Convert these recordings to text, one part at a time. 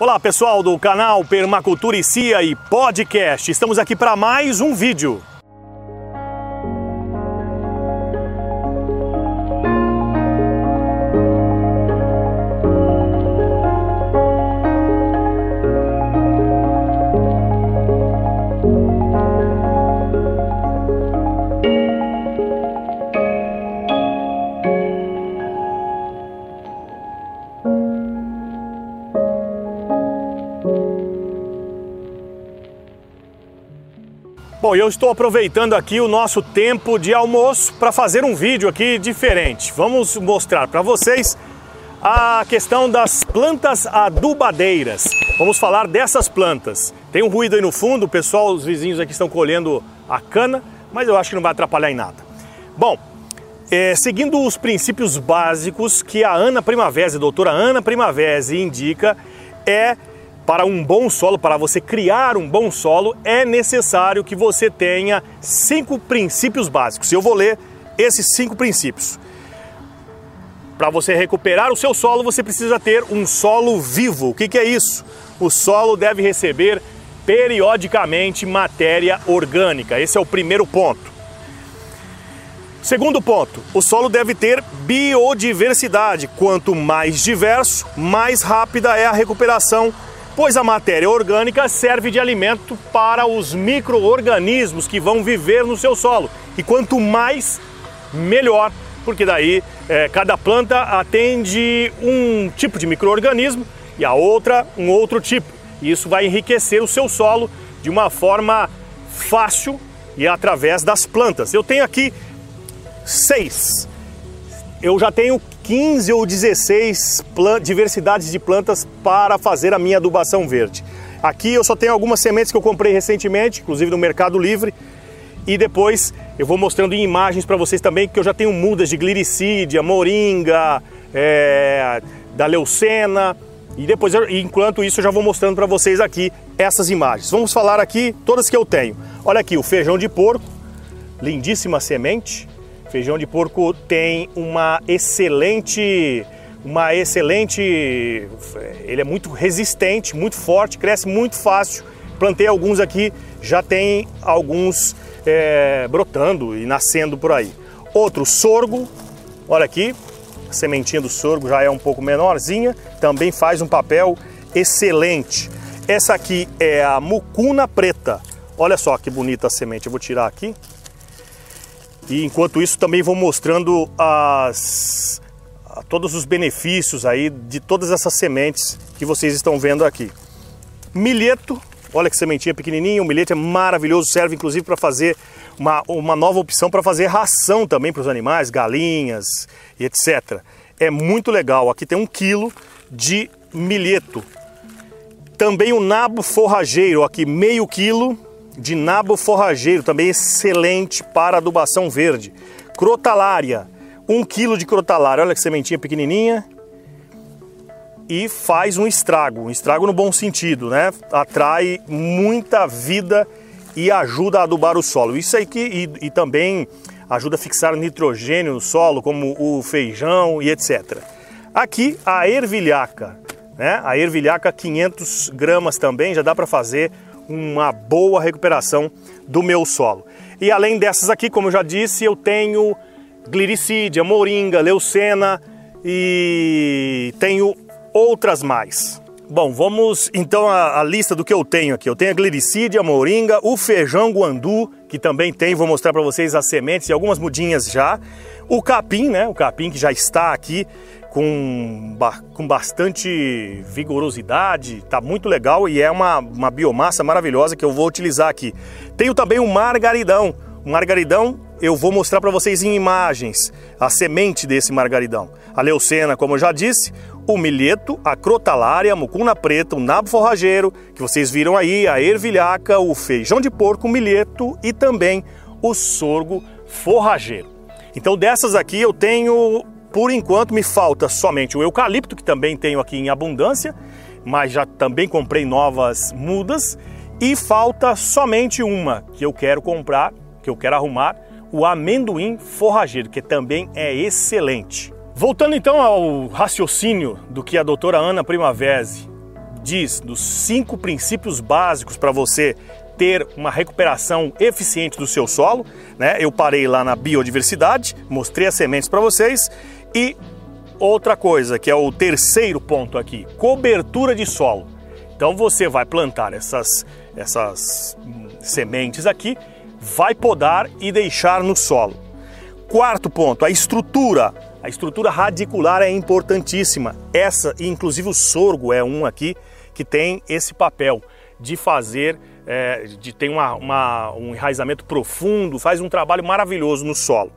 Olá pessoal do canal Permacultura e Cia e Podcast. Estamos aqui para mais um vídeo. Bom, eu estou aproveitando aqui o nosso tempo de almoço para fazer um vídeo aqui diferente. Vamos mostrar para vocês a questão das plantas adubadeiras. Vamos falar dessas plantas. Tem um ruído aí no fundo, o pessoal, os vizinhos aqui estão colhendo a cana, mas eu acho que não vai atrapalhar em nada. Bom, é, seguindo os princípios básicos que a Ana Primavera, a doutora Ana Primavera indica, é para um bom solo, para você criar um bom solo, é necessário que você tenha cinco princípios básicos. Eu vou ler esses cinco princípios. Para você recuperar o seu solo, você precisa ter um solo vivo. O que, que é isso? O solo deve receber periodicamente matéria orgânica. Esse é o primeiro ponto. Segundo ponto, o solo deve ter biodiversidade. Quanto mais diverso, mais rápida é a recuperação pois a matéria orgânica serve de alimento para os micro-organismos que vão viver no seu solo. E quanto mais, melhor, porque daí é, cada planta atende um tipo de micro-organismo e a outra um outro tipo. E isso vai enriquecer o seu solo de uma forma fácil e através das plantas. Eu tenho aqui seis. Eu já tenho 15 ou 16 diversidades de plantas para fazer a minha adubação verde. Aqui eu só tenho algumas sementes que eu comprei recentemente, inclusive no Mercado Livre, e depois eu vou mostrando em imagens para vocês também que eu já tenho mudas de gliricídia, moringa, é, da leucena, e depois, enquanto isso, eu já vou mostrando para vocês aqui essas imagens. Vamos falar aqui todas que eu tenho. Olha aqui o feijão de porco, lindíssima semente. Feijão de porco tem uma excelente, uma excelente, ele é muito resistente, muito forte, cresce muito fácil. Plantei alguns aqui, já tem alguns é, brotando e nascendo por aí. Outro sorgo, olha aqui, a sementinha do sorgo já é um pouco menorzinha, também faz um papel excelente. Essa aqui é a mucuna preta. Olha só que bonita a semente. Eu vou tirar aqui. E enquanto isso também vou mostrando as, todos os benefícios aí de todas essas sementes que vocês estão vendo aqui. Milheto, olha que sementinha pequenininha, o milheto é maravilhoso, serve inclusive para fazer uma, uma nova opção para fazer ração também para os animais, galinhas e etc. É muito legal, aqui tem um quilo de milheto. Também o nabo forrageiro, aqui meio quilo, de nabo forrageiro, também excelente para adubação verde. Crotalária, 1 kg de crotalária, olha que sementinha pequenininha. E faz um estrago, um estrago no bom sentido, né? Atrai muita vida e ajuda a adubar o solo. Isso aí que, e, e também ajuda a fixar nitrogênio no solo, como o feijão e etc. Aqui a ervilhaca, né? A ervilhaca 500 gramas também, já dá para fazer uma boa recuperação do meu solo. E além dessas aqui, como eu já disse, eu tenho gliricídia, moringa, leucena e tenho outras mais. Bom, vamos então à, à, lista do que eu tenho aqui. Eu tenho a gliricídia, a moringa, o feijão guandu, que também tem, vou mostrar para vocês as sementes e algumas mudinhas já. O capim, né? O capim que já está aqui com, com bastante vigorosidade, tá muito legal e é uma, uma biomassa maravilhosa que eu vou utilizar aqui. Tenho também o margaridão. O margaridão eu vou mostrar para vocês em imagens a semente desse margaridão. A leucena, como eu já disse, o milheto, a crotalária, a mucuna preta, o nabo forrageiro, que vocês viram aí, a ervilhaca, o feijão de porco, o milheto e também o sorgo forrageiro. Então dessas aqui eu tenho por enquanto me falta somente o eucalipto, que também tenho aqui em abundância, mas já também comprei novas mudas. E falta somente uma que eu quero comprar, que eu quero arrumar, o amendoim forrageiro, que também é excelente. Voltando então ao raciocínio do que a doutora Ana Primavera diz dos cinco princípios básicos para você ter uma recuperação eficiente do seu solo. Né? Eu parei lá na biodiversidade, mostrei as sementes para vocês e outra coisa que é o terceiro ponto aqui, cobertura de solo. Então você vai plantar essas, essas hum, sementes aqui, vai podar e deixar no solo. Quarto ponto, a estrutura. A estrutura radicular é importantíssima. Essa, inclusive o sorgo é um aqui que tem esse papel de fazer, é, de ter uma, uma, um enraizamento profundo, faz um trabalho maravilhoso no solo.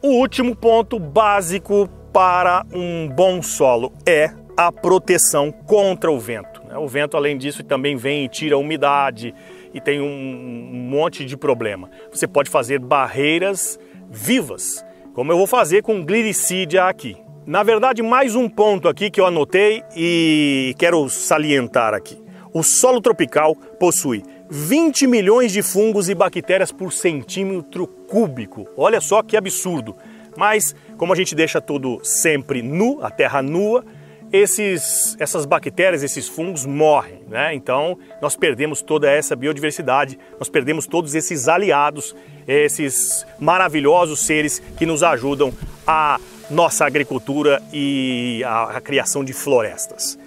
O último ponto básico para um bom solo é a proteção contra o vento. Né? O vento, além disso, também vem e tira a umidade e tem um, monte de problema. Você pode fazer barreiras vivas, como eu vou fazer com glycídia aqui. Na verdade, mais um ponto aqui que eu anotei e quero salientar aqui. O solo tropical possui 20 milhões de fungos e bactérias por centímetro cúbico. Olha só que absurdo. Mas como a gente deixa tudo sempre nu, a terra nua, esses, essas bactérias, esses fungos morrem, né? Então nós perdemos toda essa biodiversidade, nós perdemos todos esses aliados, esses maravilhosos seres que nos ajudam a nossa agricultura e a, a criação de florestas.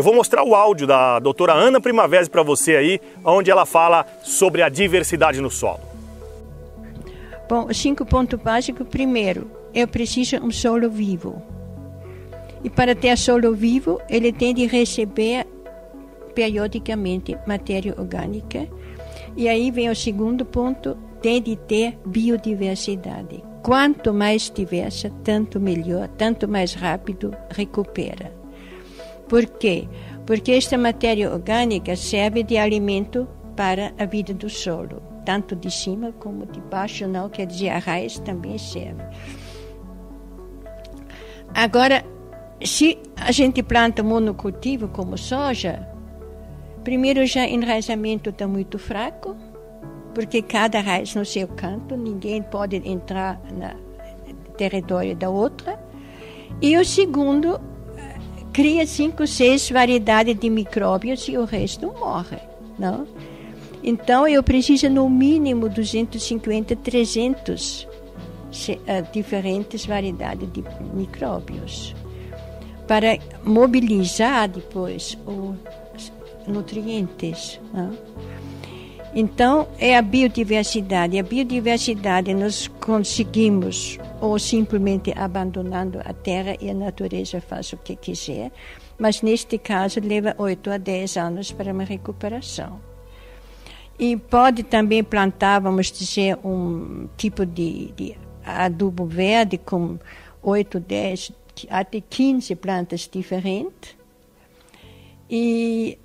Eu vou mostrar o áudio da doutora Ana Primavera para você aí, onde ela fala sobre a diversidade no solo. Bom, cinco pontos básicos. Primeiro, eu preciso um solo vivo. E para ter solo vivo, ele tem de receber periodicamente matéria orgânica. E aí vem o segundo ponto, tem de ter biodiversidade. Quanto mais diversa, tanto melhor, tanto mais rápido recupera. Por quê? Porque esta matéria orgânica serve de alimento para a vida do solo, tanto de cima como de baixo, não quer dizer a raiz também serve. Agora, se a gente planta monocultivo como soja, primeiro já enraizamento está muito fraco, porque cada raiz no seu canto, ninguém pode entrar no território da outra. E o segundo, cria cinco, seis variedades de micróbios e o resto morre, não? Então eu preciso no mínimo 250, 300 diferentes variedades de micróbios para mobilizar depois os nutrientes. Né? Então, é a biodiversidade. A biodiversidade nós conseguimos, ou simplesmente abandonando a terra e a natureza faz o que quiser, mas neste caso leva 8 a 10 anos para uma recuperação. E pode também plantar, vamos dizer, um tipo de, de adubo verde com 8, 10, até 15 plantas diferentes. E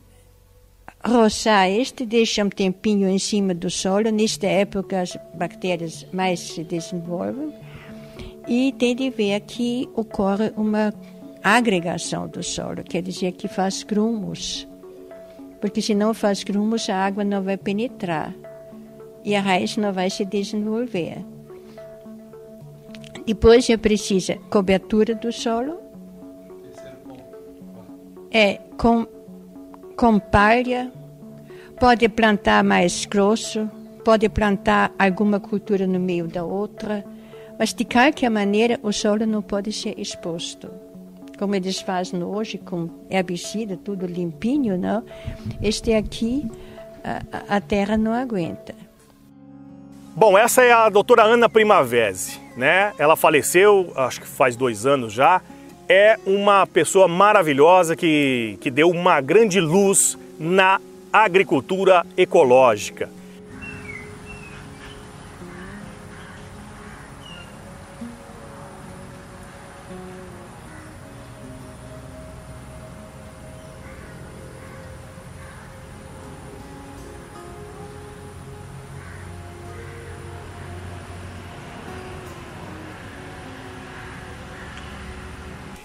roçar este, deixa um tempinho em cima do solo. Nesta época as bactérias mais se desenvolvem. E tem de ver que ocorre uma agregação do solo, quer dizer que faz grumos. Porque se não faz grumos, a água não vai penetrar e a raiz não vai se desenvolver. Depois é precisa cobertura do solo. É com, com palha. Pode plantar mais grosso. Pode plantar alguma cultura no meio da outra. Mas de qualquer maneira o solo não pode ser exposto. Como eles fazem hoje com herbicida, tudo limpinho, não? Este aqui a, a terra não aguenta. Bom, essa é a doutora Ana Primavese, né? Ela faleceu, acho que faz dois anos já. É uma pessoa maravilhosa que, que deu uma grande luz na agricultura ecológica.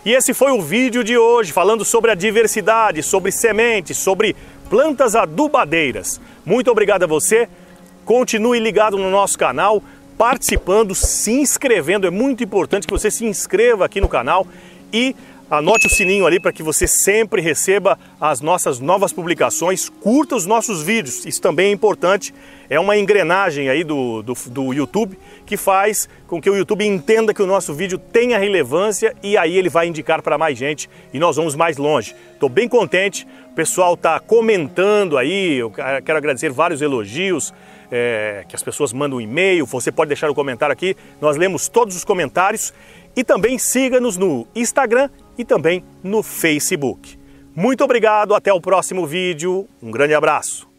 E esse foi o vídeo de hoje, falando sobre a diversidade, sobre sementes, sobre plantas adubadeiras. Muito obrigado a você, continue ligado no nosso canal, participando, se inscrevendo, é muito importante que você se inscreva aqui no canal e Anote o sininho ali para que você sempre receba as nossas novas publicações. Curta os nossos vídeos, isso também é importante. É uma engrenagem aí do, do, do, YouTube que faz com que o YouTube entenda que o nosso vídeo tenha relevância e aí ele vai indicar para mais gente e nós vamos mais longe. Estou bem contente, o pessoal está comentando aí, eu quero agradecer vários elogios. É, que as pessoas mandam um e-mail, você pode deixar o um comentário aqui, nós lemos todos os comentários e também siga-nos no Instagram e também no Facebook. Muito obrigado, até o próximo vídeo, um grande abraço.